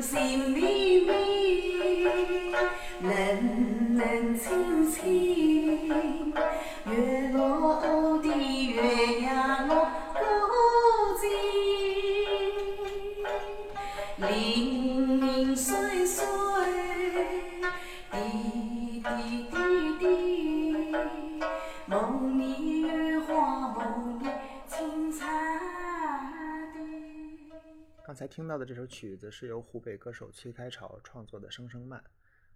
See me 听到的这首曲子是由湖北歌手崔开潮创作的《声声慢》，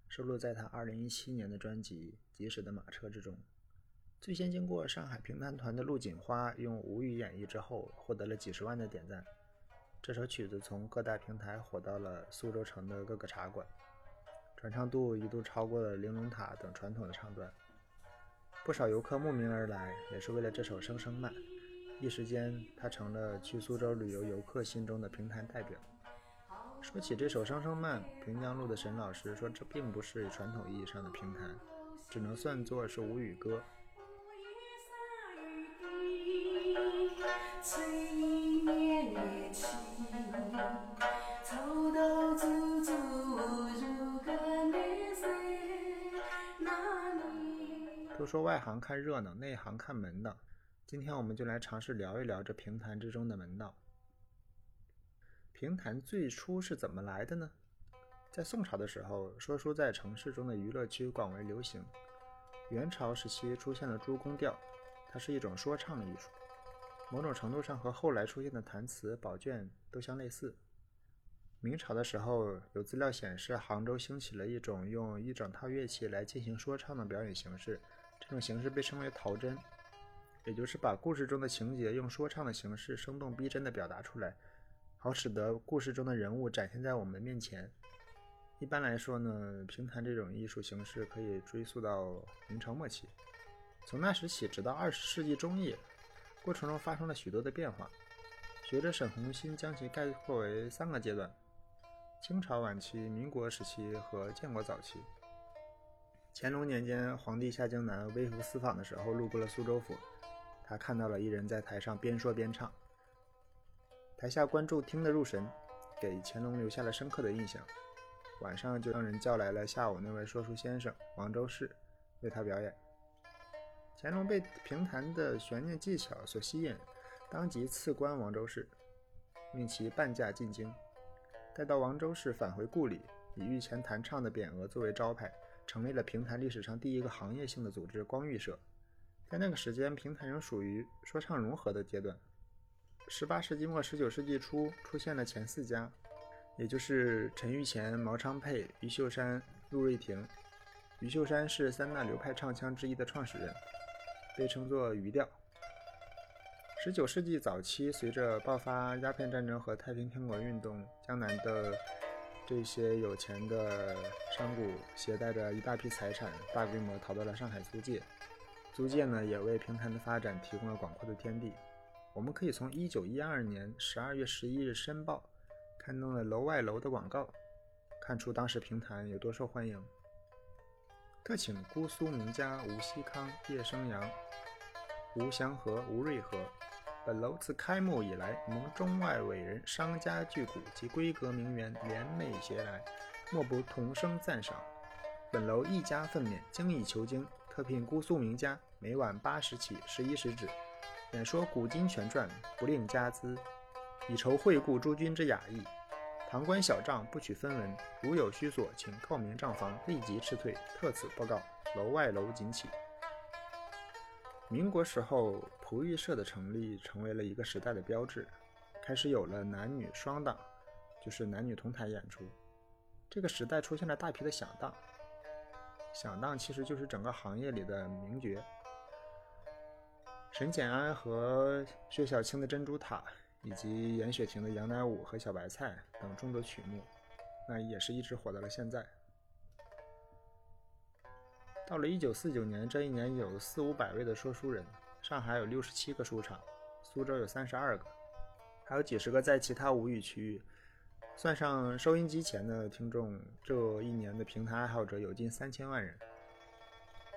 收录在他2017年的专辑《及时的马车》之中。最先经过上海评弹团的陆锦花用吴语演绎之后，获得了几十万的点赞。这首曲子从各大平台火到了苏州城的各个茶馆，传唱度一度超过了玲珑塔等传统的唱段。不少游客慕名而来，也是为了这首《声声慢》。一时间，他成了去苏州旅游游客心中的评弹代表。说起这首《声声慢》，平江路的沈老师说，这并不是传统意义上的评弹，只能算作是吴语歌。都说外行看热闹，内行看门道。今天我们就来尝试聊一聊这评弹之中的门道。评弹最初是怎么来的呢？在宋朝的时候，说书在城市中的娱乐区广为流行。元朝时期出现了诸宫调，它是一种说唱艺术。某种程度上和后来出现的弹词、宝卷都相类似。明朝的时候，有资料显示，杭州兴起了一种用一整套乐器来进行说唱的表演形式，这种形式被称为陶真，也就是把故事中的情节用说唱的形式生动逼真地表达出来，好使得故事中的人物展现在我们面前。一般来说呢，评弹这种艺术形式可以追溯到明朝末期，从那时起直到二十世纪中叶。过程中发生了许多的变化，学者沈宏新将其概括为三个阶段：清朝晚期、民国时期和建国早期。乾隆年间，皇帝下江南微服私访的时候，路过了苏州府，他看到了一人在台上边说边唱，台下观众听得入神，给乾隆留下了深刻的印象。晚上就让人叫来了下午那位说书先生王周氏，为他表演。乾隆被评弹的悬念技巧所吸引，当即赐官王周氏，命其半价进京。待到王周氏返回故里，以御前弹唱的匾额作为招牌，成立了评弹历史上第一个行业性的组织——光裕社。在那个时间，平台仍属于说唱融合的阶段。十八世纪末、十九世纪初出现了前四家，也就是陈玉乾、毛昌沛、余秀山、陆瑞亭。余秀山是三大流派唱腔之一的创始人。被称作余调。十九世纪早期，随着爆发鸦片战争和太平天国运动，江南的这些有钱的商贾携带着一大批财产，大规模逃到了上海租界。租界呢，也为平潭的发展提供了广阔的天地。我们可以从一九一二年十二月十一日《申报》刊登了楼外楼的广告，看出当时平潭有多受欢迎。特请姑苏名家吴锡康、叶生阳、吴祥和、吴瑞和。本楼自开幕以来，蒙中外伟人、商家巨贾及闺阁名媛联袂携来，莫不同声赞赏。本楼一家奋勉，精益求精，特聘姑苏名家，每晚八时起，十一时止，演说古今全传，不吝家资，以酬惠顾诸君之雅意。堂官小账不取分文，如有虚索，请告明账房，立即撤退。特此报告。楼外楼紧起。民国时候，璞玉社的成立成为了一个时代的标志，开始有了男女双档，就是男女同台演出。这个时代出现了大批的响档，响当其实就是整个行业里的名角，沈简安和薛晓青的《珍珠塔》。以及严雪婷的《杨乃武》和《小白菜》等众多曲目，那也是一直火到了现在。到了一九四九年，这一年有四五百位的说书人，上海有六十七个书场，苏州有三十二个，还有几十个在其他吴语区域。算上收音机前的听众，这一年的评弹爱好者有近三千万人。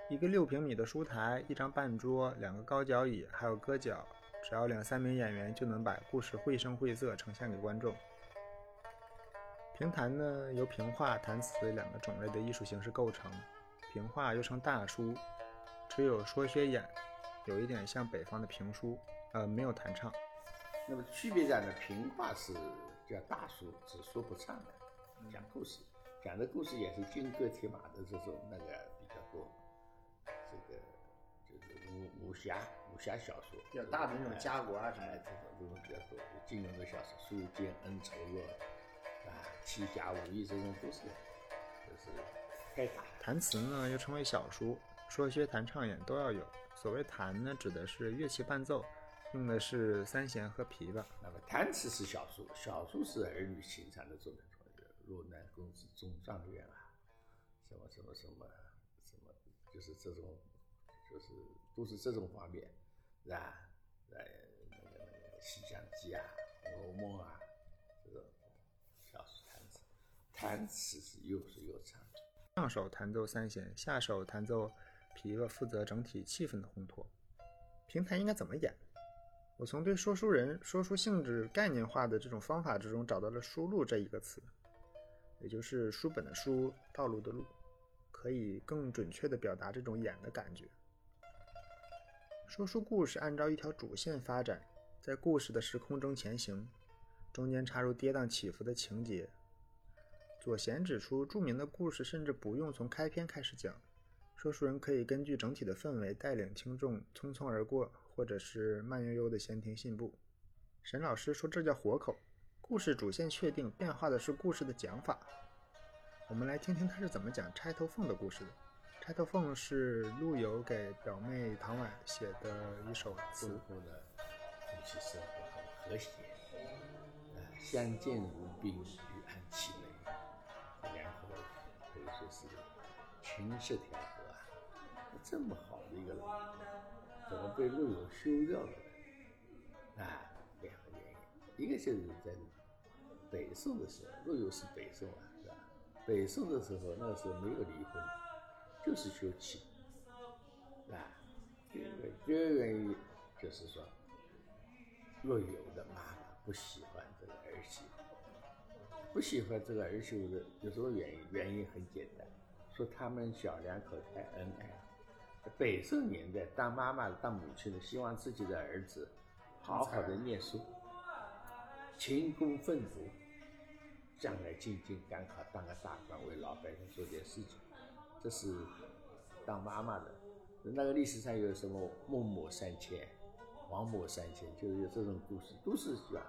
一个六平米的书台，一张半桌，两个高脚椅，还有搁脚。只要两三名演员就能把故事绘声绘色呈现给观众。评弹呢，由评话、弹词两个种类的艺术形式构成。评话又称大书，只有说学演，有一点像北方的评书，呃，没有弹唱。那么区别在呢？评话是叫大书，只说不唱的，讲故事，讲的故事也是金戈铁马的这种那个比较多，这个就是武武侠武侠小说，比较大的那种家国啊什么这种这种比较多，金庸的小说，书剑恩仇录啊，七侠五义这种都是就是开打。弹词呢又称为小书，说学弹唱演都要有。所谓弹呢，指的是乐器伴奏，用的是三弦和琵琶。那么弹词是小数，小数是儿女情长的作品。若男公子中状元啊，什么什么什么什么，就是这种，就是都是这种方面，是吧？呃，那个那个《西厢记》啊，《红楼梦》啊，这种小书弹词，弹词是又是又唱。上手弹奏三弦，下手弹奏琵琶，负责整体气氛的烘托。评弹应该怎么演？我从对说书人说书性质概念化的这种方法之中找到了“书路”这一个词，也就是书本的书，道路的路，可以更准确地表达这种演的感觉。说书故事按照一条主线发展，在故事的时空中前行，中间插入跌宕起伏的情节。左贤指出，著名的故事甚至不用从开篇开始讲，说书人可以根据整体的氛围带领听众匆匆而过，或者是慢悠悠的闲庭信步。沈老师说这叫活口，故事主线确定，变化的是故事的讲法。我们来听听他是怎么讲钗头凤的故事的。钗头凤是陆游给表妹唐婉写的一首词中，国的夫妻生活很和谐，呃，相见如宾，举案齐眉，然后可以说是琴瑟调和啊。这么好的一个人，怎么被陆游休掉了？啊，两个原因，一个就是在北宋的时候，陆游是北宋啊，是吧？北宋的时候，那时候没有离婚，就是休妻，啊，第二个第二个原因就是说，陆游的妈妈不喜欢这个儿媳妇，不喜欢这个儿媳妇的有什么原因？原因很简单，说他们小两口太恩爱。北宋年代，当妈妈的、当母亲的，希望自己的儿子好好的念书，勤工奋读，将来进京赶考，当个大官，为老百姓做点事情，这是当妈妈的。那个历史上有什么孟母三迁、王母三迁，就是有这种故事，都是希望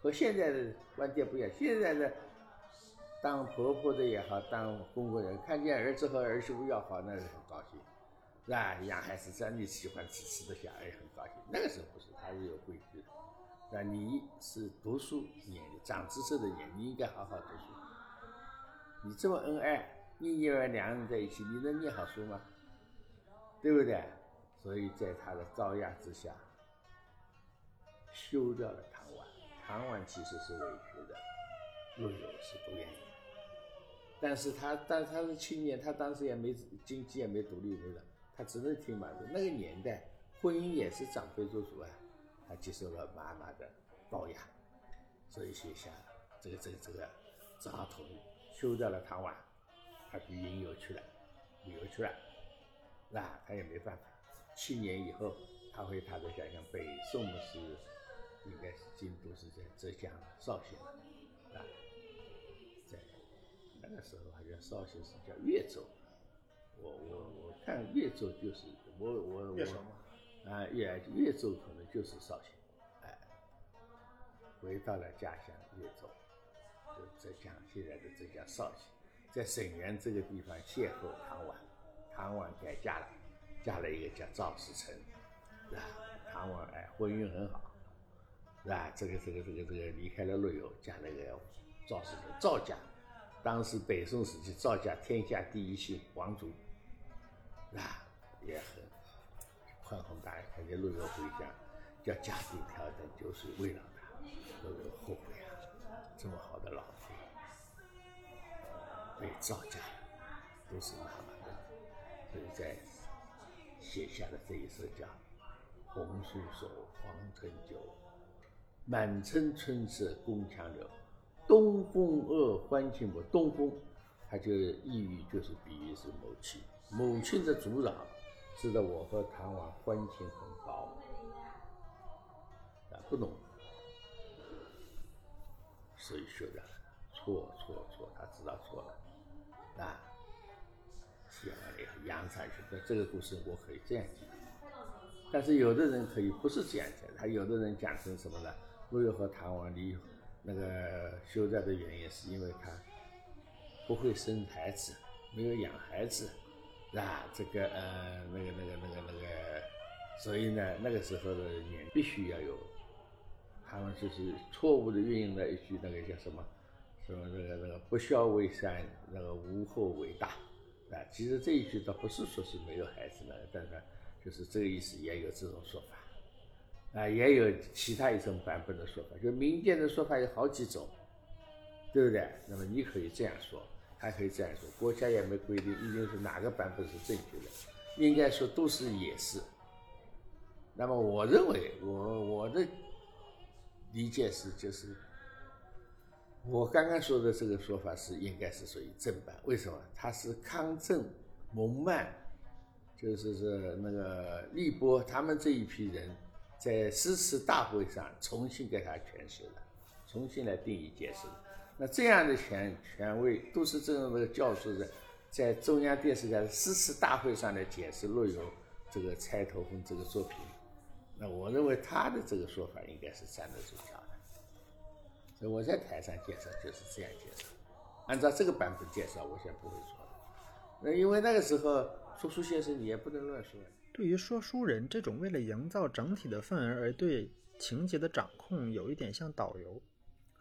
和现在的观点不一样。现在的当婆婆的也好，当公公人，看见儿子和儿媳妇要好，那是是吧？养孩子这样你喜欢吃吃的小孩也很高兴。那个时候不是，他是有规矩的。那你是读书年长知识的年，你应该好好读书。你这么恩爱，你以为两人在一起，你能念好书吗？对不对？所以在他的招压之下，休掉了唐婉。唐婉其实是委屈的，陆游是不愿意。但是他，但他是青年，他当时也没经济也没独立没了，他只能听妈的。那个年代，婚姻也是长辈做主啊，他接受了妈妈的包养，所以写下这个这个这个扎头，休掉了唐婉，他去云游去了，旅游去了，那他也没办法。七年以后，他回他的家乡北宋是应该是京都是在浙江绍兴啊，在那个时候好像绍兴是叫越州，我我我看越州就是我我我啊越越州可能就是绍兴，哎，回到了家乡越州，就浙江现在的浙江绍兴，在沈园这个地方邂逅唐婉，唐婉改嫁了，嫁了一个叫赵世成，是吧？唐婉哎婚姻很好，是吧？这个这个这个这个离开了陆游，嫁了一个赵世成，赵家，当时北宋时期赵家天下第一姓王族，是吧？也很宽宏大量，看见陆游回家，叫家丁挑担酒水慰劳他，陆游后悔啊，这么好的老婆被造假，都是妈妈的，所以在写下了这一首叫《红酥手，黄藤酒，满城春色宫墙柳。东风恶，欢庆不？东风，它就意喻就是比喻是某气，母亲的阻扰，使得我和唐婉欢情很高。啊，不懂。所以修的错错错，他知道错了，啊，写完了以后扬上去。那这个故事我可以这样讲，但是有的人可以不是这样讲，他有的人讲成什么呢？陆游和唐王离那个休战的原因，是因为他不会生孩子，没有养孩子，啊，这个呃，那个那个那个那个，所以呢，那个时候的人必须要有。他们就是错误的运用了一句那个叫什么，什么那个那个不孝为善，那个无后为大，啊，其实这一句倒不是说是没有孩子的，但是就是这个意思也有这种说法，啊，也有其他一种版本的说法，就民间的说法有好几种，对不对？那么你可以这样说，还可以这样说，国家也没规定一定是哪个版本是正确的，应该说都是也是。那么我认为，我我的。理解是就是，我刚刚说的这个说法是应该是属于正版。为什么？他是康正、蒙曼，就是是那个立波他们这一批人在诗词大会上重新给他诠释的，重新来定义解释的。那这样的权权威都是这样的教授在在中央电视台诗词大会上来解释陆游这个《钗头凤》这个作品。那我认为他的这个说法应该是站得住脚的，所以我在台上介绍就是这样介绍，按照这个版本介绍，我想不会错的。那因为那个时候说书先生你也不能乱说。对于说书人这种为了营造整体的氛围而对情节的掌控，有一点像导游。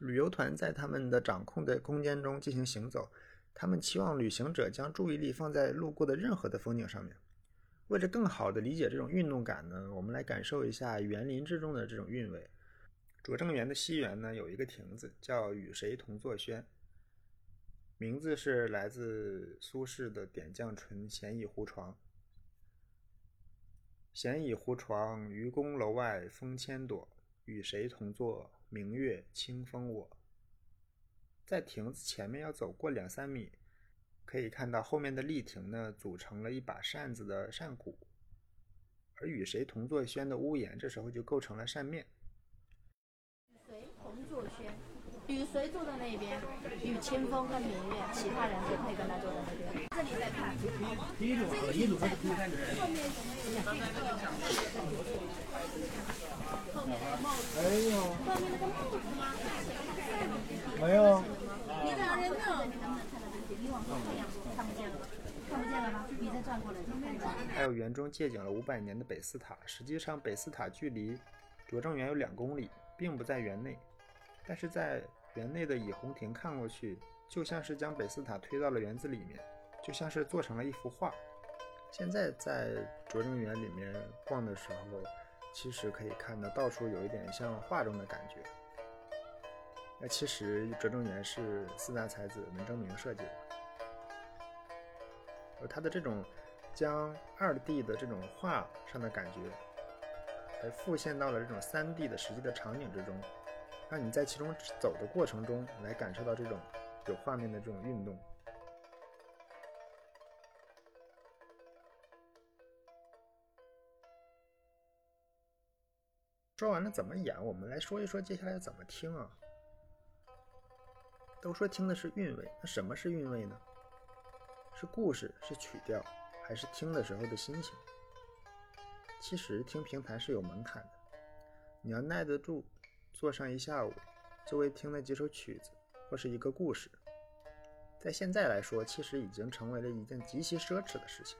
旅游团在他们的掌控的空间中进行行走，他们期望旅行者将注意力放在路过的任何的风景上面。为了更好的理解这种运动感呢，我们来感受一下园林之中的这种韵味。拙政园的西园呢，有一个亭子叫“与谁同坐轩”，名字是来自苏轼的点绛唇“闲倚胡床”。闲倚胡床，愚公楼外风千朵，与谁同坐？明月清风我。在亭子前面要走过两三米。可以看到后面的立亭呢，组成了一把扇子的扇骨，而与谁同坐轩的屋檐，这时候就构成了扇面。与谁同坐轩？与谁坐在那边？与清风和明月，其他人就可以跟他坐在那边。这里再看，第一组和一组和第三组。后面有没有？后面的帽子。没有。后面那个帽子吗？没有。你哪人呢？你往后看，看不见了，看不见了吗？你再转过来，还有园中借景了五百年的北寺塔，实际上北寺塔距离拙政园有两公里，并不在园内，但是在园内的倚红亭看过去，就像是将北寺塔推到了园子里面，就像是做成了一幅画。现在在拙政园里面逛的时候，其实可以看到到处有一点像画中的感觉。那其实拙政园是四大才子文征明设计的，而他的这种将二 D 的这种画上的感觉，还复现到了这种三 D 的实际的场景之中，让你在其中走的过程中来感受到这种有画面的这种运动。说完了怎么演，我们来说一说接下来怎么听啊。都说听的是韵味，那什么是韵味呢？是故事，是曲调，还是听的时候的心情？其实听评弹是有门槛的，你要耐得住坐上一下午，就为听那几首曲子或是一个故事，在现在来说，其实已经成为了一件极其奢侈的事情。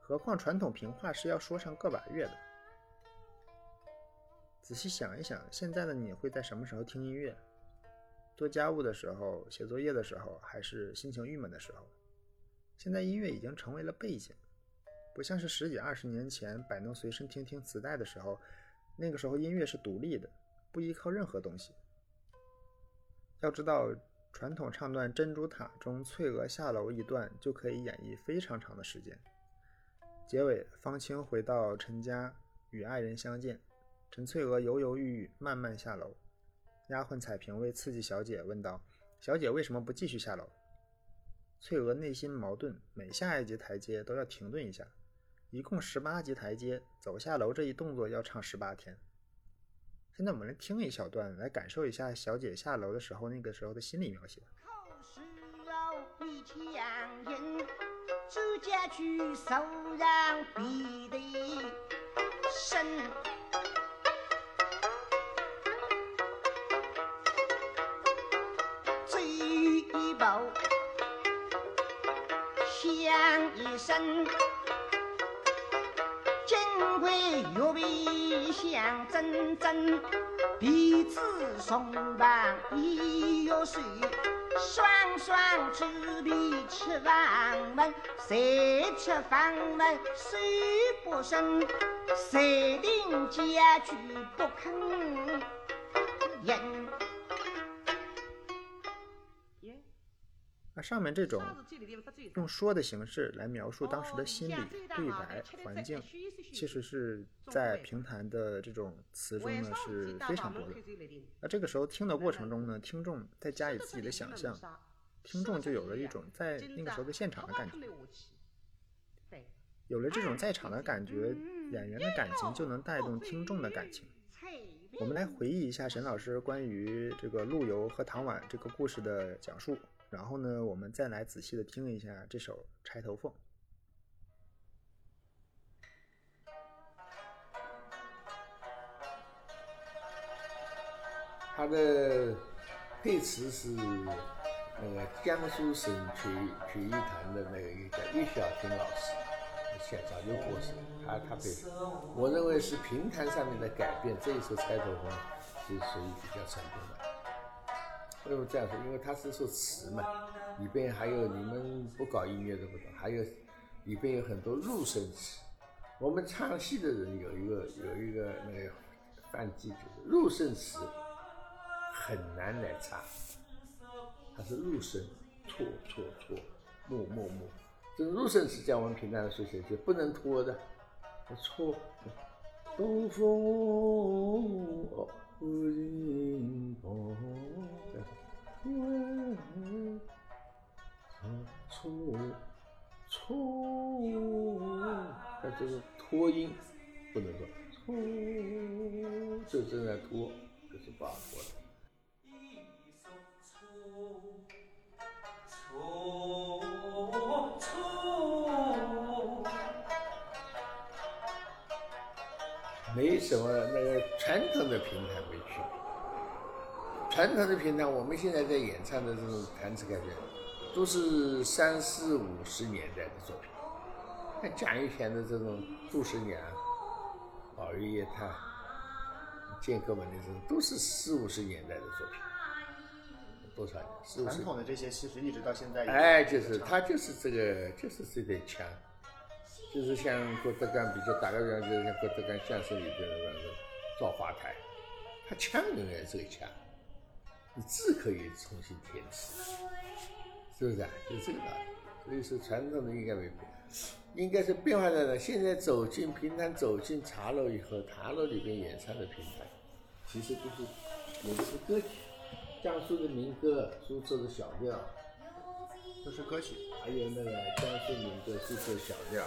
何况传统评话是要说上个把月的。仔细想一想，现在的你会在什么时候听音乐？做家务的时候、写作业的时候，还是心情郁闷的时候，现在音乐已经成为了背景，不像是十几二十年前摆弄随身听听磁带的时候，那个时候音乐是独立的，不依靠任何东西。要知道，传统唱段《珍珠塔》中翠娥下楼一段就可以演绎非常长的时间。结尾，方清回到陈家与爱人相见，陈翠娥犹犹豫豫，慢慢下楼。丫鬟彩萍为刺激小姐，问道：“小姐为什么不继续下楼？”翠娥内心矛盾，每下一级台阶都要停顿一下。一共十八级台阶，走下楼这一动作要唱十八天。现在我们来听一小段，来感受一下小姐下楼的时候那个时候的心理描写。口是肉比强硬，指甲去手让比得深。追一步，响一声，金龟玉璧响铮铮，彼此松绑一约水，双双执笔七房门，谁吃房门谁不生，谁定家居不肯那上面这种用说的形式来描述当时的心理、对白、环境，其实是在评弹的这种词中呢是非常多的。那这个时候听的过程中呢，听众再加以自己的想象，听众就有了一种在那个时候的现场的感觉。有了这种在场的感觉，演员的感情就能带动听众的感情。我们来回忆一下沈老师关于这个陆游和唐婉这个故事的讲述。然后呢，我们再来仔细的听一下这首《钗头凤》。它的配词是那个江苏省曲曲艺团的那个一个叫叶小军老师，现早就过世，他他配。我认为是评弹上面的改变，这一首《钗头凤》是属于比较成功的。为什么这样说？因为它是首词嘛，里边还有你们不搞音乐的不懂，还有里边有很多入声词。我们唱戏的人有一个有一个那个犯忌，就是入声词很难来唱，它是入声，错错错，默默默。这入声词在我们平常的书写就不能拖的，错。东风哦。不应风，问错错，它这个拖音不能说错，这正在拖，这是不好拖的。没什么那个传统的平台没去，传统的平台，我们现在在演唱的这种弹词改编，都是三四五十年代的作品。像蒋玉嫻的这种《杜十娘》《宝玉夜探》《剑客门》的这种，都是四五十年代的作品。多少年？传统的这些其实一直到现在。哎，就是他就是这个，就是这点腔。就是像郭德纲比较打个比方，就是像郭德纲相声里边的那个造花台，他腔永远是个腔，你字可以重新填词，是不是啊？就这个道理。所以说传统的应该没变，应该是变化在哪？现在走进平潭，走进茶楼以后，茶楼里边演唱的平台，其实都是有的歌曲，江苏的民歌，苏州的小调，都是歌曲，还有那个江苏民歌，苏州小调。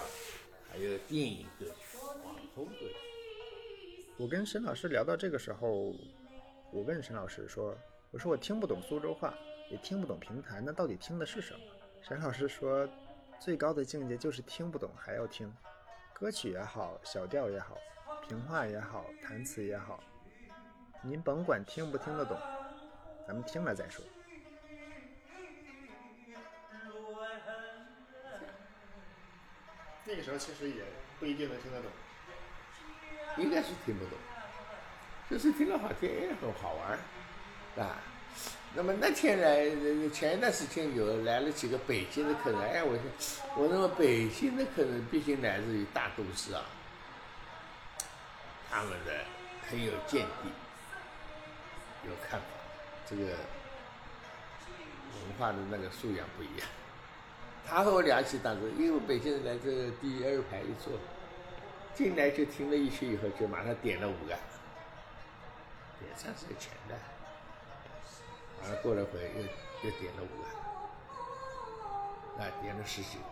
还有电影歌曲、网红歌曲。我跟沈老师聊到这个时候，我问沈老师说：“我说我听不懂苏州话，也听不懂评弹，那到底听的是什么？”沈老师说：“最高的境界就是听不懂还要听，歌曲也好，小调也好，评话也好，弹词也好，您甭管听不听得懂，咱们听了再说。”那个时候其实也不一定能听得懂，应该是听不懂，就是听了好听，很好玩，啊。那么那天来，前一段时间有来了几个北京的客人，哎，我说，我认为北京的客人毕竟来自于大都市啊，他们的很有见地，有看法，这个文化的那个素养不一样。他和我聊起当时，因为北京人来这第二排一坐，进来就听了一曲以后，就马上点了五个，点上是个钱的，完了过了会又又点了五个，啊，点了十几个，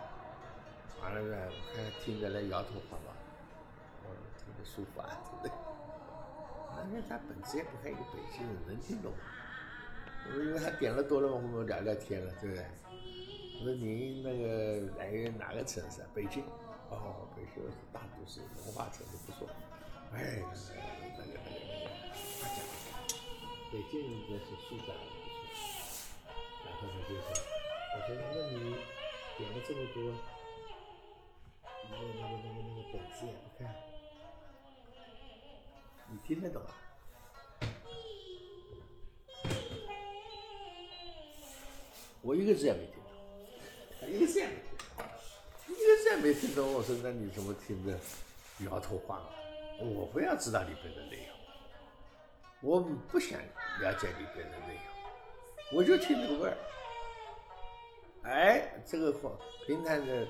完了呢，我看听着来摇头晃脑，我听着舒服啊，对不对？但是他本身也不看一个北京人能听懂吗？因为他点了多了嘛，我们聊聊天了，对不对？我说您那个来哪个城市啊？北京。哦，北京是大都市，文化城市不错。哎，那个那个那个，他讲，北京应该是素质还不错。然后他就说，我说那你点了这么多，那个那个那个那个本子也不看，你听得懂啊？我一个字也没听，一个字也没听懂，一个字也没听懂。我说那你怎么听着摇头晃脑？我不要知道里边的内容，我不想了解里边的内容，我就听这个味儿。哎，这个话平潭的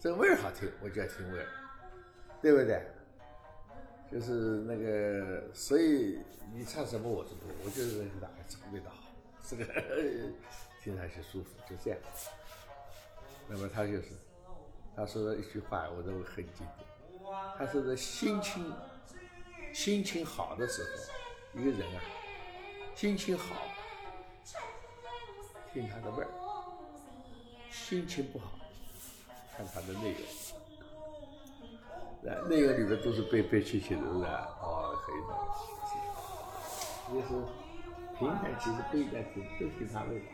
这个味儿好听，我就要听味儿，对不对？就是那个，所以你唱什么我都不，我就是觉得哎，这个味道好，这个听上去舒服，就这样。那么他就是他说的一句话，我认为很经典。他说的心情心情好的时候，一个人啊，心情好，听他的味儿；心情不好，看他的内容。那内容里面都是悲悲戚戚的，是吧？哦，可以的。就是平台其实不应该听，就听他味道。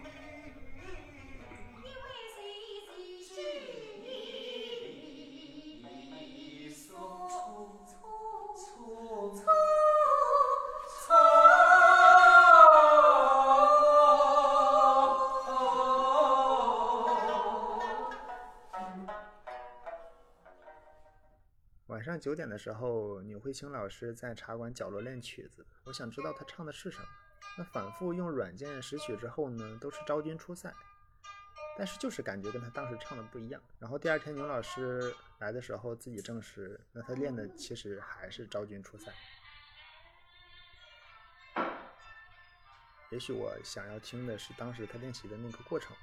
九点的时候，牛慧清老师在茶馆角落练曲子。我想知道他唱的是什么。那反复用软件识曲之后呢，都是昭君出塞，但是就是感觉跟他当时唱的不一样。然后第二天牛老师来的时候，自己证实，那他练的其实还是昭君出塞。也许我想要听的是当时他练习的那个过程吧。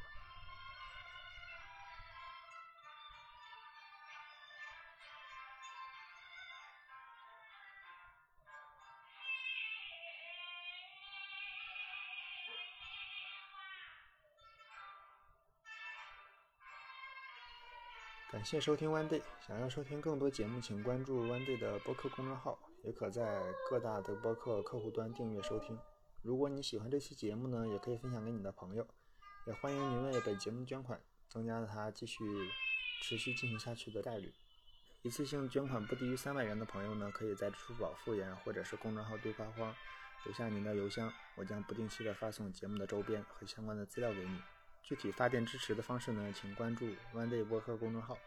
感谢收听 One Day。想要收听更多节目，请关注 One Day 的播客公众号，也可在各大的播客客户端订阅收听。如果你喜欢这期节目呢，也可以分享给你的朋友。也欢迎您为本节目捐款，增加它继续持续进行下去的概率。一次性捐款不低于三百元的朋友呢，可以在支付宝复言或者是公众号对话框留下您的邮箱，我将不定期的发送节目的周边和相关的资料给你。具体发电支持的方式呢，请关注 One Day 播客公众号。